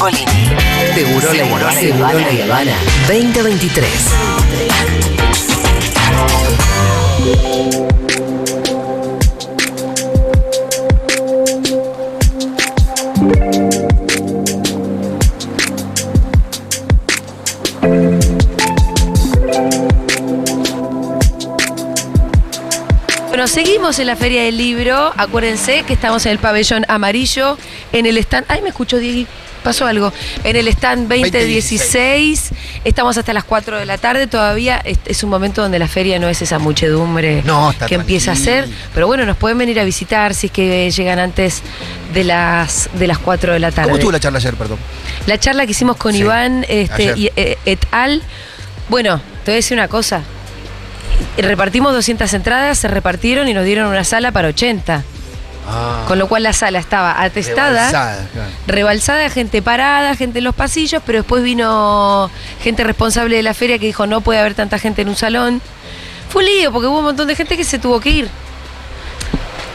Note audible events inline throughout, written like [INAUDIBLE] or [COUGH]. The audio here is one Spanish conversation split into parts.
Mengolini. Seguro la Habana. Seguro la Habana. 2023. Bueno, seguimos en la Feria del Libro. Acuérdense que estamos en el pabellón amarillo, en el stand. Ay, me escuchó Diego. Pasó algo. En el stand 2016. Estamos hasta las 4 de la tarde. Todavía es, es un momento donde la feria no es esa muchedumbre No, que empieza a ser. Pero bueno, nos pueden venir a visitar si es que llegan antes de las, de las 4 de la tarde. ¿Cómo estuvo la charla ayer, perdón? La charla que hicimos con Sí, Iván este, y, eh, et al. Bueno, te voy a decir una cosa. Repartimos 200 entradas, se repartieron y nos dieron una sala para 80. Ah, Con lo cual la sala estaba atestada, rebalsada, claro. rebalsada, gente parada, gente en los pasillos, pero después vino gente responsable de la feria que dijo no puede haber tanta gente en un salón. Fue un lío porque hubo un montón de gente que se tuvo que ir.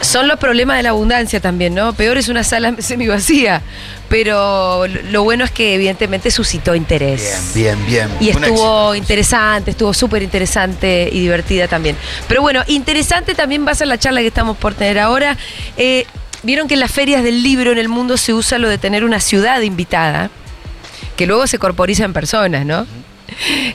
Son los problemas de la abundancia también, ¿no? Peor es una sala [LAUGHS] semi vacía, pero lo- lo bueno es que evidentemente suscitó interés. Bien, bien, bien. Y Un estuvo éxito. interesante, estuvo súper interesante y divertida también. Pero bueno, interesante también va a ser la charla que estamos por tener ahora. Eh, Vieron que en las ferias del libro en el mundo se usa lo de tener una ciudad invitada, que luego se corporiza en personas, ¿no?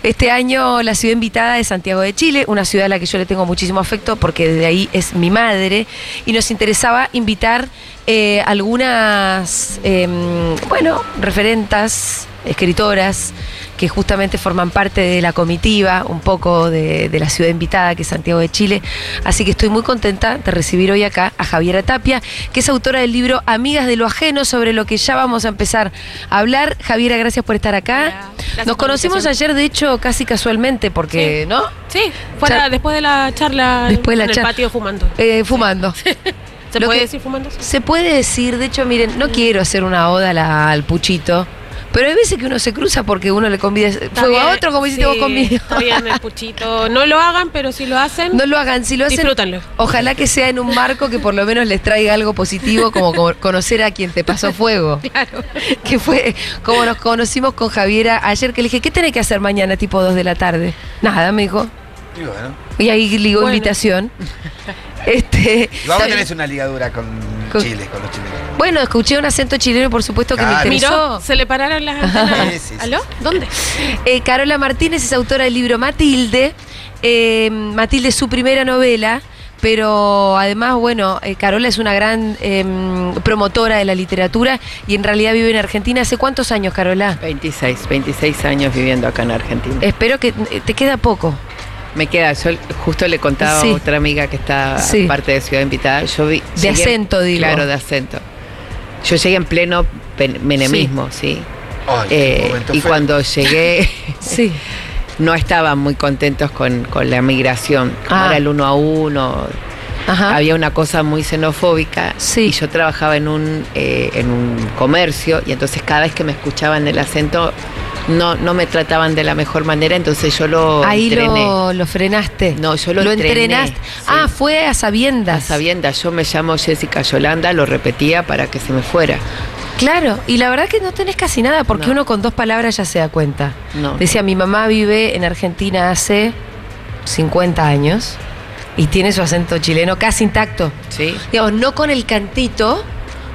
Este año la ciudad invitada es Santiago de Chile, una ciudad a la que yo le tengo muchísimo afecto porque desde ahí es mi madre y nos interesaba invitar eh, algunas, em, bueno, referentas, escritoras que justamente forman parte de la comitiva, un poco de, de la ciudad invitada, que es Santiago de Chile. Así que estoy muy contenta de recibir hoy acá a Javiera Tapia, que es autora del libro Amigas de lo Ajeno, sobre lo que ya vamos a empezar a hablar. Javiera, gracias por estar acá. Nos la conocimos ayer, de hecho, casi casualmente, porque, Sí. ¿no? Sí, fuera, Char- después de la charla Después de la en el patio fumando. Eh, fumando. [LAUGHS] ¿Se lo puede que- decir fumando? Se puede decir, de hecho, miren, no quiero hacer una oda la- al puchito, pero hay veces que uno se cruza porque uno le convida fuego a otro, como hiciste sí, vos conmigo. Está bien el puchito. No lo hagan, pero si lo hacen, No lo hagan, si lo hacen, Disfrútenlo. ojalá que sea en un marco que por lo menos les traiga algo positivo, como co- conocer a quien te pasó fuego. [LAUGHS] claro. Que fue como nos conocimos con Javiera ayer, que le dije, ¿qué tenés que hacer mañana tipo 2 de la tarde? Nada, me dijo. Y bueno. Y ahí ligó Bueno. invitación. [LAUGHS] Este, también- tenés una ligadura con, Con- Chile, con los chilenos. bueno, escuché un acento chileno, por supuesto que Claro. me interesó. Miró, se le pararon las antenas. [LAUGHS] Sí, sí, sí. ¿Aló? ¿Dónde? Eh, Carola Martínez es autora del libro Matilde. Eh, Matilde es su primera novela, pero además, bueno, eh, Carola es una gran em, promotora de la literatura y en realidad vive en Argentina. ¿Hace cuántos años, Carola? 26, 26 años viviendo acá en Argentina. Espero que te queda poco. Me queda, yo justo le contaba Sí. a otra amiga que está Sí. parte de Ciudad Invitada, yo vi... De llegué- acento, digo. Claro, de acento. Yo llegué en pleno menemismo, sí. Ay, Eh, y feo. cuando llegué, [LAUGHS] Sí. [LAUGHS] no estaban muy contentos con, con la migración, como Ah. era el uno a uno. Ajá. Había una cosa muy xenofóbica Sí. y yo trabajaba en un, eh, en un comercio y entonces cada vez que me escuchaban el acento no, no me trataban de la mejor manera, entonces yo lo Ahí entrené. lo, lo frenaste. No, yo lo entrené, entrenaste. sí. Ah, fue a A sabiendas. sabiendas, yo me llamo Jessica Yolanda, lo repetía para que se me fuera. Claro, y la verdad que no tenés casi nada, porque No. uno con dos palabras ya se da cuenta. No. Decía, mi mamá vive en Argentina hace 50 años y tiene su acento chileno casi intacto. ¿Sí? Digamos, no con el cantito,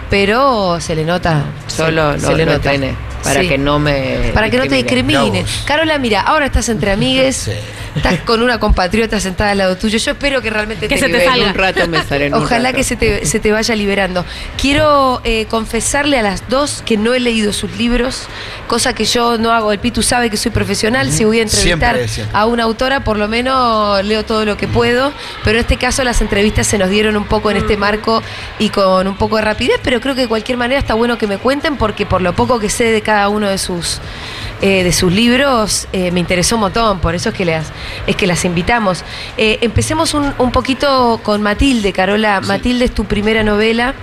pero se le nota. Solo se, lo, se le lo nota. entrené, para Sí. que no me Para que no te discriminen. Carola, mira, ahora estás entre amigues, Sí. Estás con una compatriota sentada al lado tuyo. Yo espero que realmente Que te se te salga. En un rato me sale en un Ojalá rato. que se te, se te vaya liberando. Quiero eh, confesarle a las dos que no he leído sus libros, cosa que yo no hago. El Pitu sabe que soy profesional. Si voy a entrevistar Siempre, siempre. a una autora, por lo menos leo todo lo que puedo. Pero en este caso las entrevistas se nos dieron un poco en este marco y con un poco de rapidez, pero creo que de cualquier manera está bueno que me cuenten porque por lo poco que sé de cada uno de sus eh, de sus libros eh, me interesó un montón, por eso es que las, es que las invitamos. Eh, empecemos un, un poquito con Matilde, Carola. Matilde es tu primera novela.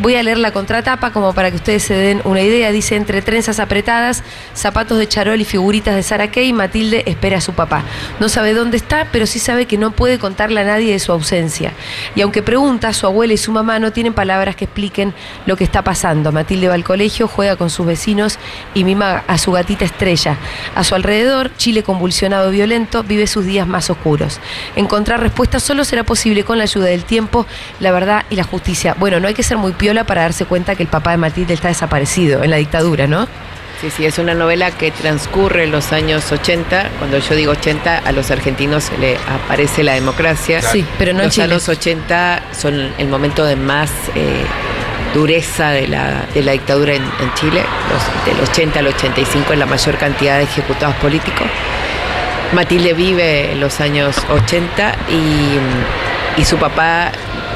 Voy a leer la contratapa como para que ustedes se den una idea. Dice, entre trenzas apretadas, zapatos de charol y figuritas de Sara Kay, Matilde espera a su papá. No sabe dónde está, pero sí sabe que no puede contarle a nadie de su ausencia. Y aunque pregunta, su abuela y su mamá no tienen palabras que expliquen lo que está pasando. Matilde va al colegio, juega con sus vecinos y mima a su gatita estrella. A su alrededor, Chile convulsionado y violento vive sus días más oscuros. Encontrar respuestas solo será posible con la ayuda del tiempo, la verdad y la justicia. Bueno, no hay que ser muy piola para darse cuenta que el papá de Matilde está desaparecido en la dictadura, ¿no? Sí, sí, es una novela que transcurre en los años 80. Cuando yo digo 80, a los argentinos se le aparece la democracia. Sí, pero no en los Chile. años 80 son el momento de más eh, dureza de la, de la dictadura en, en Chile. Los- del 80 al 85 es la mayor cantidad de ejecutados políticos. Matilde vive en los años 80 y, y su papá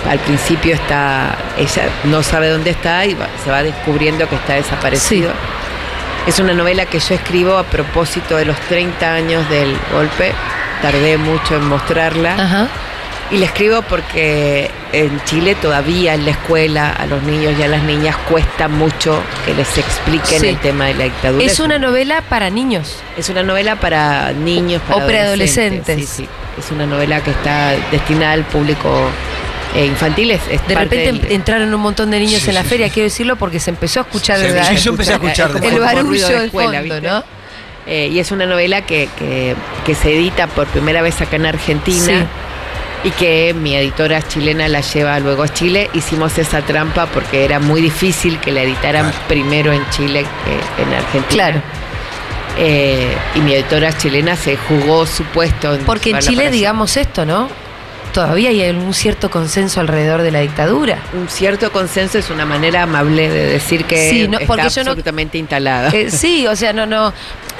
al principio está, ella no sabe dónde está y va- se va descubriendo que está desaparecido. Es una novela que yo escribo a propósito de los 30 años del golpe. Tardé mucho en mostrarla. Ajá. Y la escribo porque en Chile todavía en la escuela a los niños y a las niñas cuesta mucho que les expliquen Sí. el tema de la dictadura. Es una novela para niños. Es una novela para niños, para O preadolescentes. adolescentes. Sí, sí. Es una novela que está destinada al público eh, infantil. Es, es De repente del- entraron un montón de niños Sí, en la sí, feria, sí. quiero decirlo porque se empezó a escuchar Sí, el, sí, yo empecé a escuchar como- de el barullo ruido de de escuela, fondo. Eh, y es una novela que, que- que se edita por primera vez acá en Argentina. Sí. Y que mi editora chilena la lleva luego a Chile. Hicimos esa trampa porque era muy difícil que la editaran Claro. primero en Chile que en Argentina. Claro. Eh, y mi editora chilena se jugó su puesto. En Porque en Chile, digamos esto, ¿no? Todavía hay un cierto consenso alrededor de la dictadura. Un cierto consenso es una manera amable de decir que Sí, no, está no- absolutamente instalada. Eh, sí, [LAUGHS] o sea, no, no.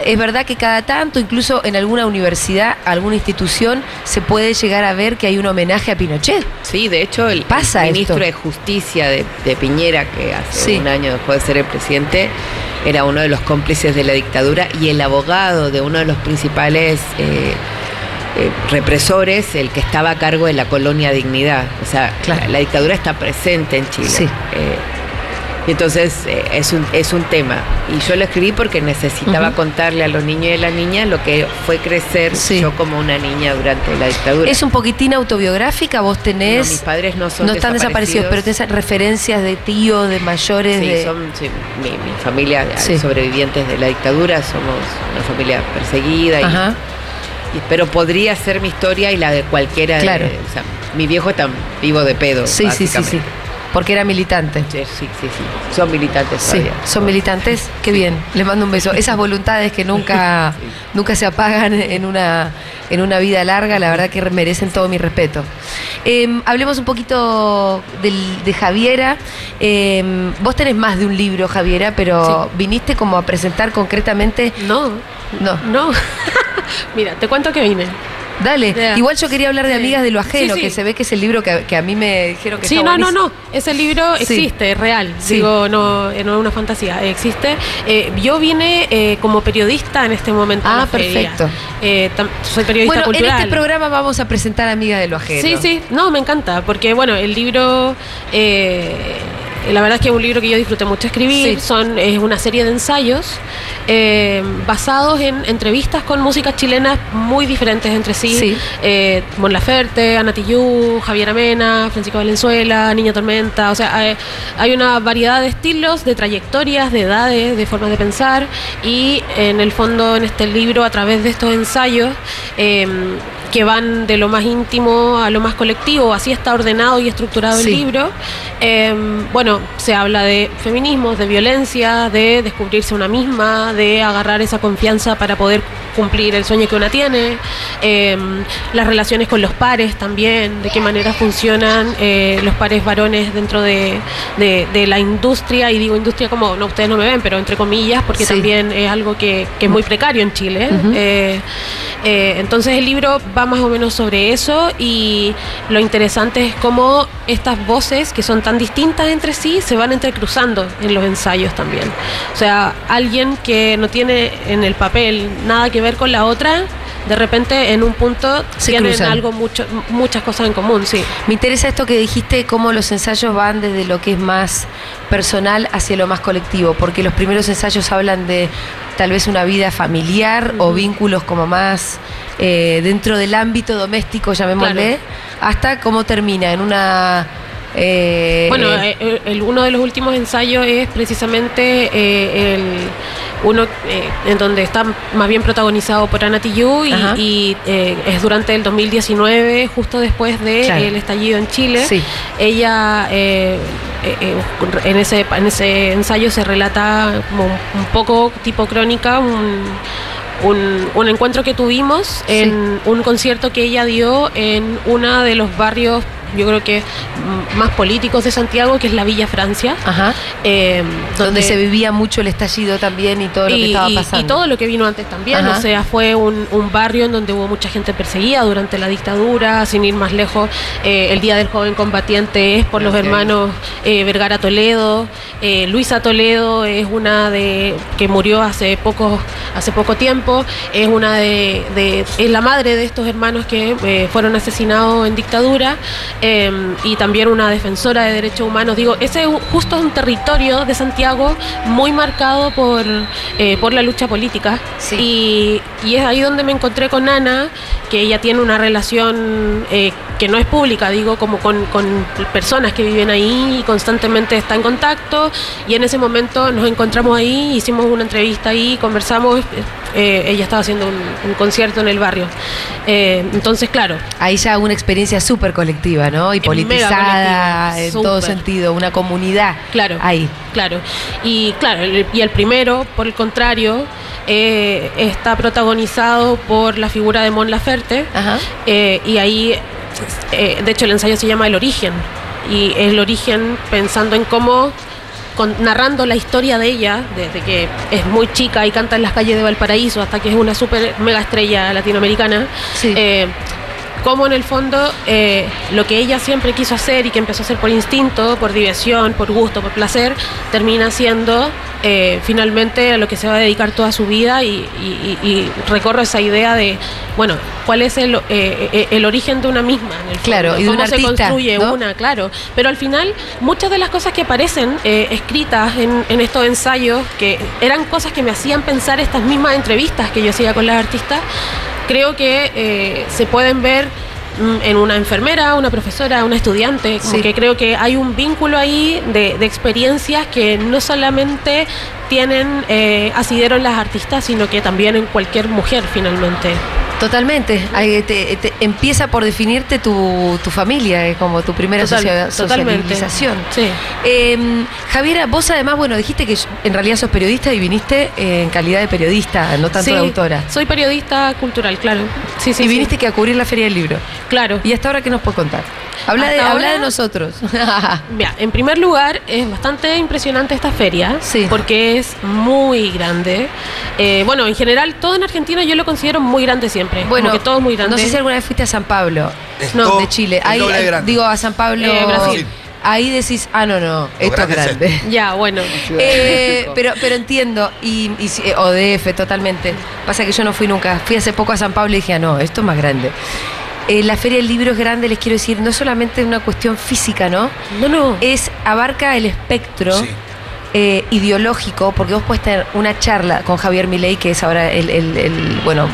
Es verdad que cada tanto, incluso en alguna universidad, alguna institución, se puede llegar a ver que hay un homenaje a Pinochet. Sí, de hecho, el Pasa ministro esto. de Justicia de, de Piñera, que hace Sí. un año después de ser el presidente, era uno de los cómplices de la dictadura y el abogado de uno de los principales eh, eh, represores, el que estaba a cargo de la colonia Dignidad. O sea, Claro. la, la dictadura está presente en Chile. Sí. Eh, y entonces eh, es, un, es un tema. Y yo lo escribí porque necesitaba contarle a los niños y a las niñas lo que fue crecer Sí. yo como una niña durante la dictadura. Es un poquitín autobiográfica, vos No, tenés. mis padres no son no están desaparecidos, pero tenés referencias de tíos, de mayores, Sí, de. son sí, mi, mi familia, Sí. sobrevivientes de la dictadura, somos una familia perseguida, y- Ajá. Pero podría ser mi historia y la de cualquiera. de- Claro. o sea, mi viejo está vivo de pedo. Sí, sí, sí, sí. Porque era militante. Sí, sí, sí, sí. Son militantes Sí, todavía. son militantes. Qué bien. Les mando un beso. Esas voluntades que nunca, [LAUGHS] Sí. nunca se apagan en una, en una vida larga, la verdad que merecen todo mi respeto. Eh, hablemos un poquito del- de Javiera. Eh, vos tenés más de un libro, Javiera, pero viniste como a presentar concretamente. No, No, no. [LAUGHS] Mira, te cuento que vine. Dale. Igual yo quería hablar de Sí. Amigas de lo Ajeno, Sí, sí. que se ve que es el libro que, que a mí me dijeron que Sí, está no, no, buenísimo. no. Ese libro existe, es real. Digo, no, no es una fantasía, existe. Eh, yo vine eh, como periodista en este momento. Ah, perfecto. Eh, soy periodista Bueno, cultural. en este programa vamos a presentar Amigas de lo Ajeno. Sí, sí, no, me encanta, porque bueno, el libro, eh, la verdad es que es un libro que yo disfruté mucho escribir, Sí. son, es una serie de ensayos eh, basados en entrevistas con músicas chilenas muy diferentes entre sí. Sí. Eh, Mon Laferte, Ana Tijoux, Javier Amena, Francisco Valenzuela, Niña Tormenta, o sea, hay, hay una variedad de estilos, de trayectorias, de edades, de formas de pensar y en el fondo en este libro, a través de estos ensayos, eh, que van de lo más íntimo a lo más colectivo, así está ordenado y estructurado Sí. el libro. Eh, bueno, se habla de feminismos, de violencia, de descubrirse una misma, de agarrar esa confianza para poder cumplir el sueño que una tiene, eh, las relaciones con los pares también, de qué manera funcionan eh, los pares varones dentro de, de- de la industria, y digo industria como, no, ustedes no me ven, pero entre comillas, porque Sí. también es algo que, que es muy precario en Chile. Eh, entonces el libro va más o menos sobre eso y lo interesante es cómo estas voces que son tan distintas entre sí se van entrecruzando en los ensayos también. O sea, alguien que no tiene en el papel nada que ver con la otra de repente en un punto Se tienen cruzan. algo mucho, muchas cosas en común, sí. Me interesa esto que dijiste, cómo los ensayos van desde lo que es más personal hacia lo más colectivo, porque los primeros ensayos hablan de tal vez una vida familiar o vínculos como más eh, dentro del ámbito doméstico, llamémosle, hasta cómo termina en una... eh, Bueno, eh, eh, el, uno de los últimos ensayos es precisamente eh, el uno eh, en donde está más bien protagonizado por Ana Tijoux y, es durante el 2019, justo después del Claro. estallido en Chile. Sí. Ella en, ese, en ese ensayo se relata como un, un poco tipo crónica, un, un, un encuentro que tuvimos en un concierto que ella dio en uno de los barrios, yo creo que mm, más políticos de Santiago, que es la Villa Francia. Ajá. eh, donde se vivía mucho el estallido también y todo lo que estaba pasando. y todo lo que vino antes también, Ajá. o sea, fue un, un barrio en donde hubo mucha gente perseguida durante la dictadura, sin ir más lejos, eh, el Día del Joven Combatiente es por los hermanos eh, Vergara Toledo, Luisa Toledo es una de que murió hace poco, hace poco tiempo, es una de, de- es la madre de estos hermanos que fueron asesinados en dictadura eh, y también una defensora de derechos humanos. Digo, ese es un- justo un territorio de Santiago muy marcado por, eh, por la lucha política. Sí. Y, y es ahí donde me encontré con Ana, que ella tiene una relación eh, que no es pública, digo, como con, con personas que viven ahí y constantemente está en contacto. Y en ese momento nos encontramos ahí, hicimos una entrevista ahí, conversamos. Eh, ella estaba haciendo un, un concierto en el barrio. Eh, entonces, claro, Ahí ya una experiencia súper colectiva, ¿no? Y Es politizada en todo sentido, una comunidad. Claro. Ahí. Claro. Y claro, el- y el primero, por el contrario, eh, está protagonizado por la figura de Mon Laferte. Ajá. Y ahí, de hecho, el ensayo se llama El origen. Y el origen pensando en cómo, con- narrando la historia de ella, desde que es muy chica y canta en las calles de Valparaíso hasta que es una super mega estrella latinoamericana. Sí. eh, cómo en el fondo eh, lo que ella siempre quiso hacer y que empezó a hacer por instinto, por diversión, por gusto, por placer, termina siendo eh, finalmente a lo que se va a dedicar toda su vida y, y- y- y recorro esa idea de, bueno, cuál es el, eh, el origen de una misma. en el fondo, Claro, y de cómo se artista, construye ¿no? una, claro. Pero al final, muchas de las cosas que aparecen eh, escritas en, en estos ensayos, que eran cosas que me hacían pensar estas mismas entrevistas que yo hacía con las artistas, creo que eh, se pueden ver mm, en una enfermera, una profesora, una estudiante, como Sí. que creo que hay un vínculo ahí de, de experiencias que no solamente tienen eh, asidero en las artistas, sino que también en cualquier mujer finalmente. Totalmente. Ahí te- te- empieza por definirte tu, tu familia, eh, como tu primera Total- socialización. Sí. Eh, Javiera, vos además, bueno, dijiste que en realidad sos periodista y viniste eh, en calidad de periodista, no tanto Sí, de autora. Soy periodista cultural, claro. Sí, sí, y sí. viniste que a cubrir la Feria del Libro. Claro. ¿Y hasta ahora qué nos puedes contar? Habla, de, habla de nosotros. [LAUGHS] Mira, en primer lugar, es bastante impresionante esta feria, Sí. porque es muy grande. Eh, bueno, en general, todo en Argentina yo lo considero muy grande siempre. bueno, como que todo es muy grande. no sé si alguna vez fuiste a San Pablo, Es No, de Chile. Ahí, eh, digo, a San Pablo, Eh, Brasil. Ahí decís, ah, no, no, esto es grande es grande. [LAUGHS] Ya, bueno. Eh, pero, pero entiendo, y, ODF totalmente. Pasa que yo no fui nunca. Fui hace poco a San Pablo y dije, ah, no, esto es más grande. Eh, la Feria del Libro es grande, les quiero decir, no solamente es una cuestión física, ¿no? No, no. Es, abarca el espectro Sí. Eh, ideológico, porque vos puedes tener una charla con Javier Milei, que es ahora el, el- el- bueno,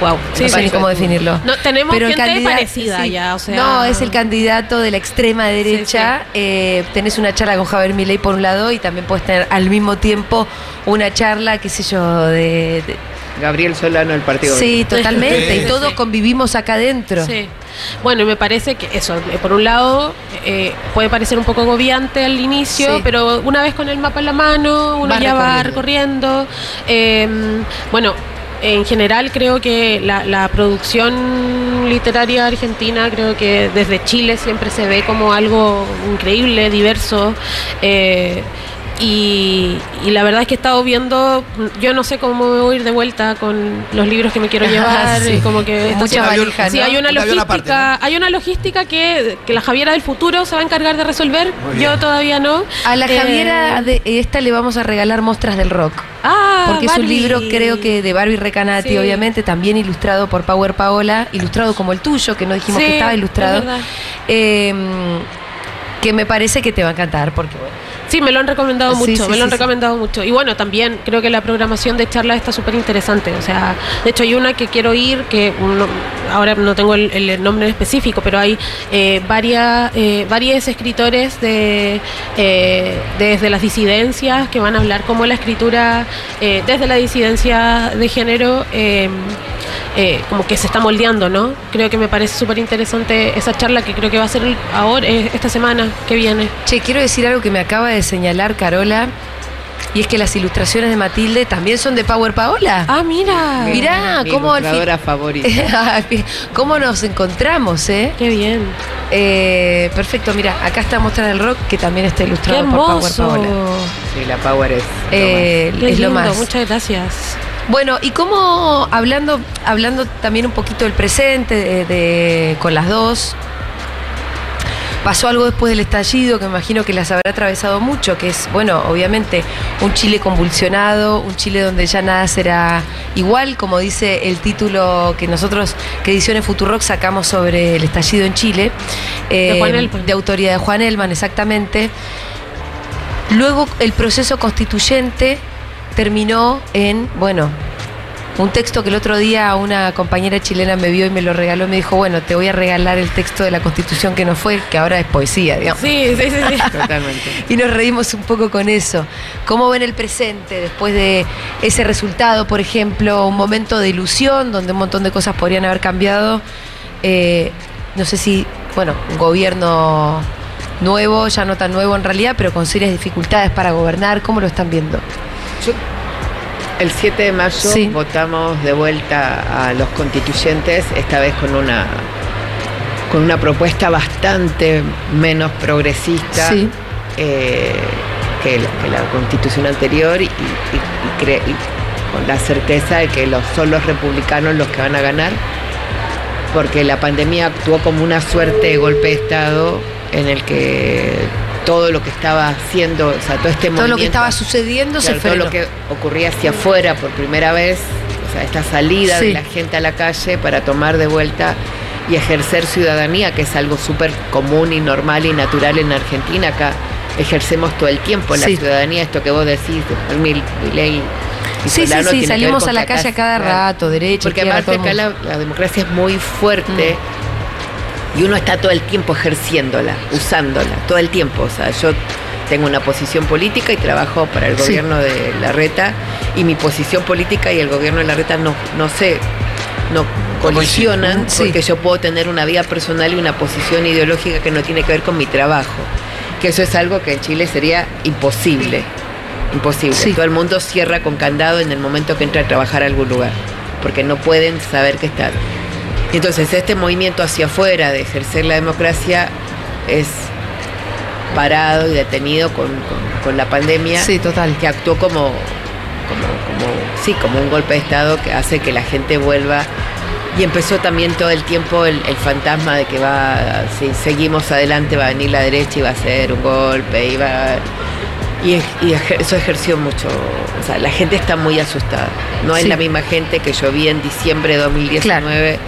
wow. no sé ni cómo definirlo. No, tenemos Pero gente parecida sí. ya, o sea. No, es el candidato de la extrema derecha. Eh, tenés una charla con Javier Milei por un lado y también puedes tener al mismo tiempo una charla, qué sé yo, de... de- Gabriel Solano, el Partido sí, totalmente. Sí, y todos convivimos acá adentro. Sí. Bueno, y me parece que eso, eh, por un lado, eh, puede parecer un poco agobiante al inicio, Sí. pero una vez con el mapa en la mano, uno Va ya va recorriendo. recorriendo. Eh, bueno, en general creo que la, la producción literaria argentina, creo que desde Chile siempre se ve como algo increíble, diverso. eh, y, y la verdad es que he estado viendo, yo no sé cómo me voy a ir de vuelta con los libros que me quiero [LAUGHS] llevar, Sí. como que hay una logística, aparte, hay una logística que, que la Javiera del futuro se va a encargar de resolver. Yo todavía no. A la Eh, Javiera de esta le vamos a regalar Mostras del Rock. Ah, Porque es un libro, creo que de Barbie Recanati, Sí. obviamente, también ilustrado por Power Paola, ilustrado como el tuyo, que no dijimos Sí, que estaba ilustrado. es. Eh, que me parece que te va a encantar, porque bueno, Sí, me lo han recomendado Sí, mucho, sí, me lo han recomendado mucho. Y bueno, también creo que la programación de charlas está súper interesante. O sea, de hecho hay una que quiero ir, que no- ahora no tengo el, el nombre específico, pero hay eh, varias, eh, varios escritores de, eh, desde las disidencias que van a hablar cómo la escritura eh, desde la disidencia de género eh, como que se está moldeando, ¿no? Creo que me parece súper interesante esa charla que creo que va a ser el- ahora, eh, esta semana que viene. Che, quiero decir algo que me acaba de señalar Carola, y es que las ilustraciones de Matilde también son de Power Paola. Ah, mira. Mirá, Mi cómo al fin- ilustradora favorita. [LAUGHS] ¿Cómo nos encontramos, eh? Qué bien. Eh, perfecto, mira, acá está Mostras del Rock, que también está Qué ilustrado por Power hermoso. Paola. Sí, la Power es. lo Eh, Qué es lo lindo, más. Muchas gracias. Bueno, y cómo, hablando, hablando también un poquito del presente, de, de- con las dos, pasó algo después del estallido que me imagino que las habrá atravesado mucho, que es, bueno, obviamente un Chile convulsionado, un Chile donde ya nada será igual, como dice el título que nosotros, que Ediciones Futurock sacamos sobre el estallido en Chile. eh, De Juan Elman. De autoría de Juan Elman, exactamente. Luego el proceso constituyente terminó en, bueno, un texto que el otro día una compañera chilena me vio y me lo regaló y me dijo, bueno, te voy a regalar el texto de la constitución que no fue, que ahora es poesía, digamos. Sí, sí, sí. sí. [LAUGHS] Totalmente. Y nos reímos un poco con eso. ¿Cómo ven el presente después de ese resultado, por ejemplo, un momento de ilusión donde un montón de cosas podrían haber cambiado? Eh, no sé si, bueno, un gobierno nuevo, ya no tan nuevo en realidad, pero con serias dificultades para gobernar, ¿cómo lo están viendo? Yo- el 7 de mayo Sí. votamos de vuelta a los constituyentes, esta vez con una con una propuesta bastante menos progresista Sí. eh, que, la, que la constitución anterior y, y- y cre- y con la certeza de que los, son los republicanos los que van a ganar, porque la pandemia actuó como una suerte de golpe de Estado en el que todo lo que estaba haciendo, o sea, todo este Todo lo que estaba sucediendo se Claro, todo frenó. lo que ocurría hacia afuera por primera vez, o sea, esta salida Sí. de la gente a la calle para tomar de vuelta y ejercer ciudadanía, que es algo súper común y normal y natural en Argentina. Acá ejercemos todo el tiempo la Sí. ciudadanía, esto que vos decís, y Sí, sí, sí, salimos a la calle a cada rato, derecha, Porque aparte acá la, la democracia es muy fuerte. Mm. Y uno está todo el tiempo ejerciéndola, usándola, todo el tiempo. O sea, yo tengo una posición política y trabajo para el Sí. gobierno de Larreta y mi posición política y el gobierno de Larreta no, no sé, no colisionan Sí. porque yo puedo tener una vida personal y una posición ideológica que no tiene que ver con mi trabajo. Que eso es algo que en Chile sería imposible. Imposible. Sí. Todo el mundo cierra con candado en el momento que entra a trabajar a algún lugar, porque no pueden saber que están. Entonces, este movimiento hacia afuera de ejercer la democracia es parado y detenido con, con- con la pandemia, Sí, total. que actuó como, como, como, sí, como un golpe de Estado que hace que la gente vuelva. Y empezó también todo el tiempo el, el fantasma de que va, si seguimos adelante va a venir la derecha y va a ser un golpe, y va... Y, eso ejerció mucho, o sea, la gente está muy asustada. No es Sí. la misma gente que yo vi en diciembre de 2019 que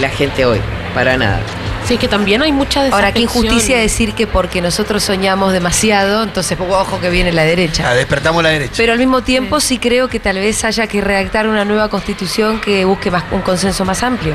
la gente hoy, para nada. Sí, que también hay mucha Ahora, qué injusticia decir que porque nosotros soñamos demasiado, entonces ojo que viene la derecha. Ah, despertamos la derecha. Pero al mismo tiempo sí. creo que tal vez haya que redactar una nueva constitución que busque más, un consenso más amplio.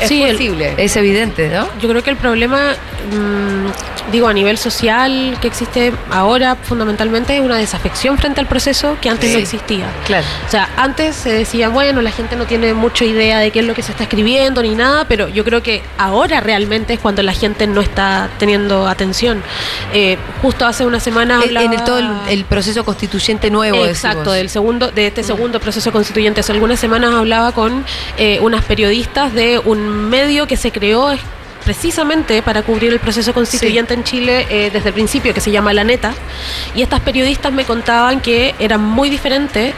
Es Sí, el- posible. Es evidente, ¿no? Yo creo que el problema, mm, digo, a nivel social que existe ahora fundamentalmente es una desafección frente al proceso que antes Sí. no existía. Claro. O sea, antes se decía, bueno, la gente no tiene mucha idea de qué es lo que se está escribiendo ni nada, pero yo creo que ahora realmente es cuando la gente no está teniendo atención. Eh, justo hace una semana En- En el hablaba- todo el, el proceso constituyente nuevo. Exacto, del segundo, de este segundo proceso constituyente. Hace algunas semanas hablaba con eh, unas periodistas de un medio que se creó precisamente para cubrir el proceso constituyente en Chile eh, desde el principio, que se llama La Neta. Y estas periodistas me contaban que era muy diferente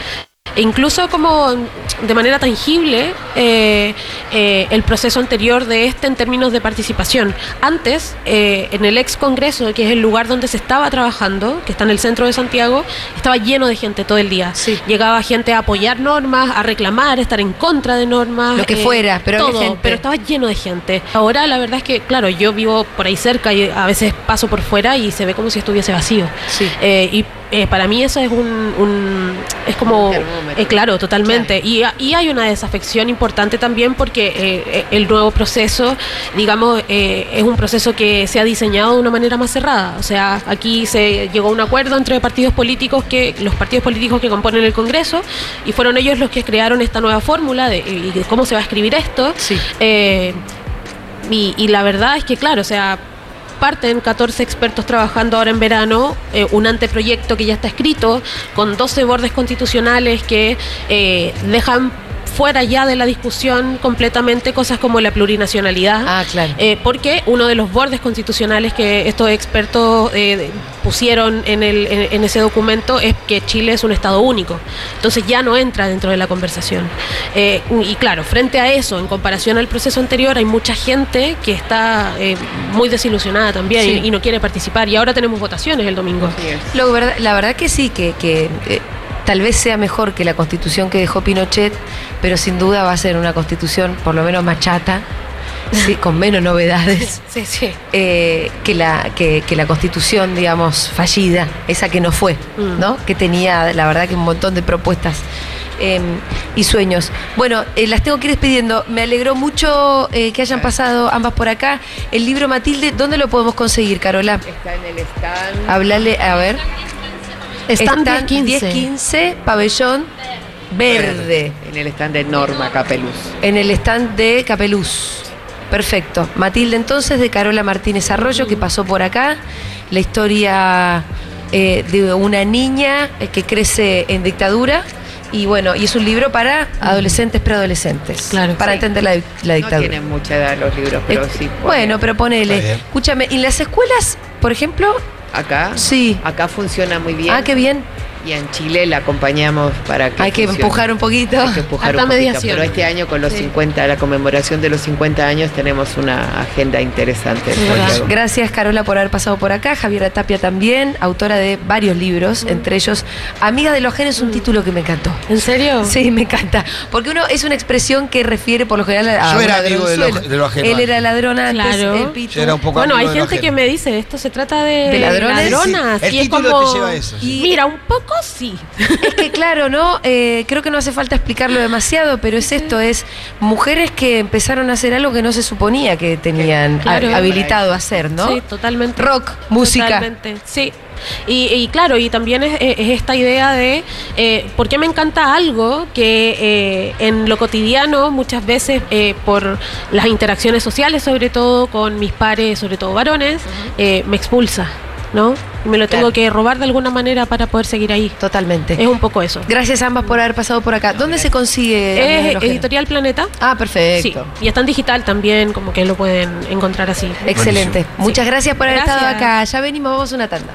e incluso como de manera tangible eh, eh, el proceso anterior de este en términos de participación. Antes, eh, en el ex Congreso, que es el lugar donde se estaba trabajando, que está en el centro de Santiago, estaba lleno de gente todo el día. Sí. Llegaba gente a apoyar normas, a reclamar, a estar en contra de normas. Lo que fuera, pero todo, gente. pero estaba lleno de gente. Ahora la verdad es que, claro, yo vivo por ahí cerca y a veces paso por fuera y se ve como si estuviese vacío. Sí. Y eh, para mí eso es un, un- es como eh, claro totalmente. Y, y hay una desafección importante también porque eh, el nuevo proceso digamos eh, es un proceso que se ha diseñado de una manera más cerrada. O sea aquí se llegó a un acuerdo entre partidos políticos que los partidos políticos que componen el Congreso y fueron ellos los que crearon esta nueva fórmula de, cómo se va a escribir esto. Sí. Y, y la verdad es que, claro, o sea, parten 14 expertos trabajando ahora en verano, eh, un anteproyecto que ya está escrito, con 12 bordes constitucionales que eh, dejan fuera ya de la discusión completamente cosas como la plurinacionalidad. Ah, claro. Eh, porque uno de los bordes constitucionales que estos expertos eh, pusieron en, el, en, en ese documento es que Chile es un Estado único. Entonces ya no entra dentro de la conversación. Eh, y claro, frente a eso, en comparación al proceso anterior, hay mucha gente que está eh, muy desilusionada también Sí. y, y no quiere participar. Y ahora tenemos votaciones el domingo. Lo la verdad que sí, que, que, tal vez sea mejor que la constitución que dejó Pinochet, pero sin duda va a ser una constitución por lo menos más chata, sí, con menos novedades. [LAUGHS] Sí, sí. eh, que, la, que, que la constitución, digamos, fallida, esa que no fue, Mm. ¿no? Que tenía, la verdad, que un montón de propuestas eh, y sueños. Bueno, eh, las tengo que ir despidiendo. Me alegró mucho eh, que hayan pasado ambas por acá. El libro Matilde, ¿dónde lo podemos conseguir, Carola? Está en el stand. Hablale, a ver. Están Stand 1015, pabellón verde, En el stand de Norma Capeluz. en el stand de Capeluz. Perfecto. Matilde entonces de Carola Martínez Arroyo, que pasó por acá. La historia eh, de una niña eh, que crece en dictadura. Y bueno, y es un libro para adolescentes, preadolescentes. Claro. Para Sí. entender la, la No dictadura. tienen mucha edad los libros, pero Eh, sí. bueno, pero ponele. Escúchame, ¿y las escuelas, por ejemplo? Acá, Sí. acá funciona muy bien. Ah, qué bien. Y en Chile la acompañamos para que Hay que funcione. empujar un poquito. Hay que empujar un poquito, mediación. Pero este año con los Sí. 50, la conmemoración de los 50 años, tenemos una agenda interesante. Santiago. Gracias Carola por haber pasado por acá, Javiera Tapia también, autora de varios libros, entre ellos Amiga de los Genes, un título que me encantó. ¿En serio? Sí, me encanta. Porque uno es una expresión que refiere por lo general a Yo era amigo de lo- ladronzuelo. de lo ajeno Él era ladrón antes, Claro. el. Yo era un poco Bueno, hay gente que me dice, esto se trata de, ¿De ladrones? ladronas, Sí, el y es título como... te lleva a eso, sí. Y Mira, un poco sí. Es que claro, ¿no? Eh, creo que no hace falta explicarlo demasiado, pero es esto, es mujeres que empezaron a hacer algo que no se suponía que tenían Claro. habilitado a hacer, ¿no? Sí, totalmente. Rock, música. Totalmente, sí. Y, y claro, y también es, es esta idea de eh, por qué me encanta algo que eh, en lo cotidiano muchas veces eh, por las interacciones sociales, sobre todo con mis pares, sobre todo varones, eh, me expulsa, ¿no? Y me lo tengo Claro. que robar de alguna manera para poder seguir ahí. Totalmente. Es un poco eso. Gracias a ambas por haber pasado por acá. ¿Dónde se consigue? Es? Editorial Planeta. Ah, Sí, perfecto. y está en digital también, como que lo pueden encontrar así. Excelente. Buenísimo. Muchas gracias por haber estado acá. Ya venimos, vamos a una tanda.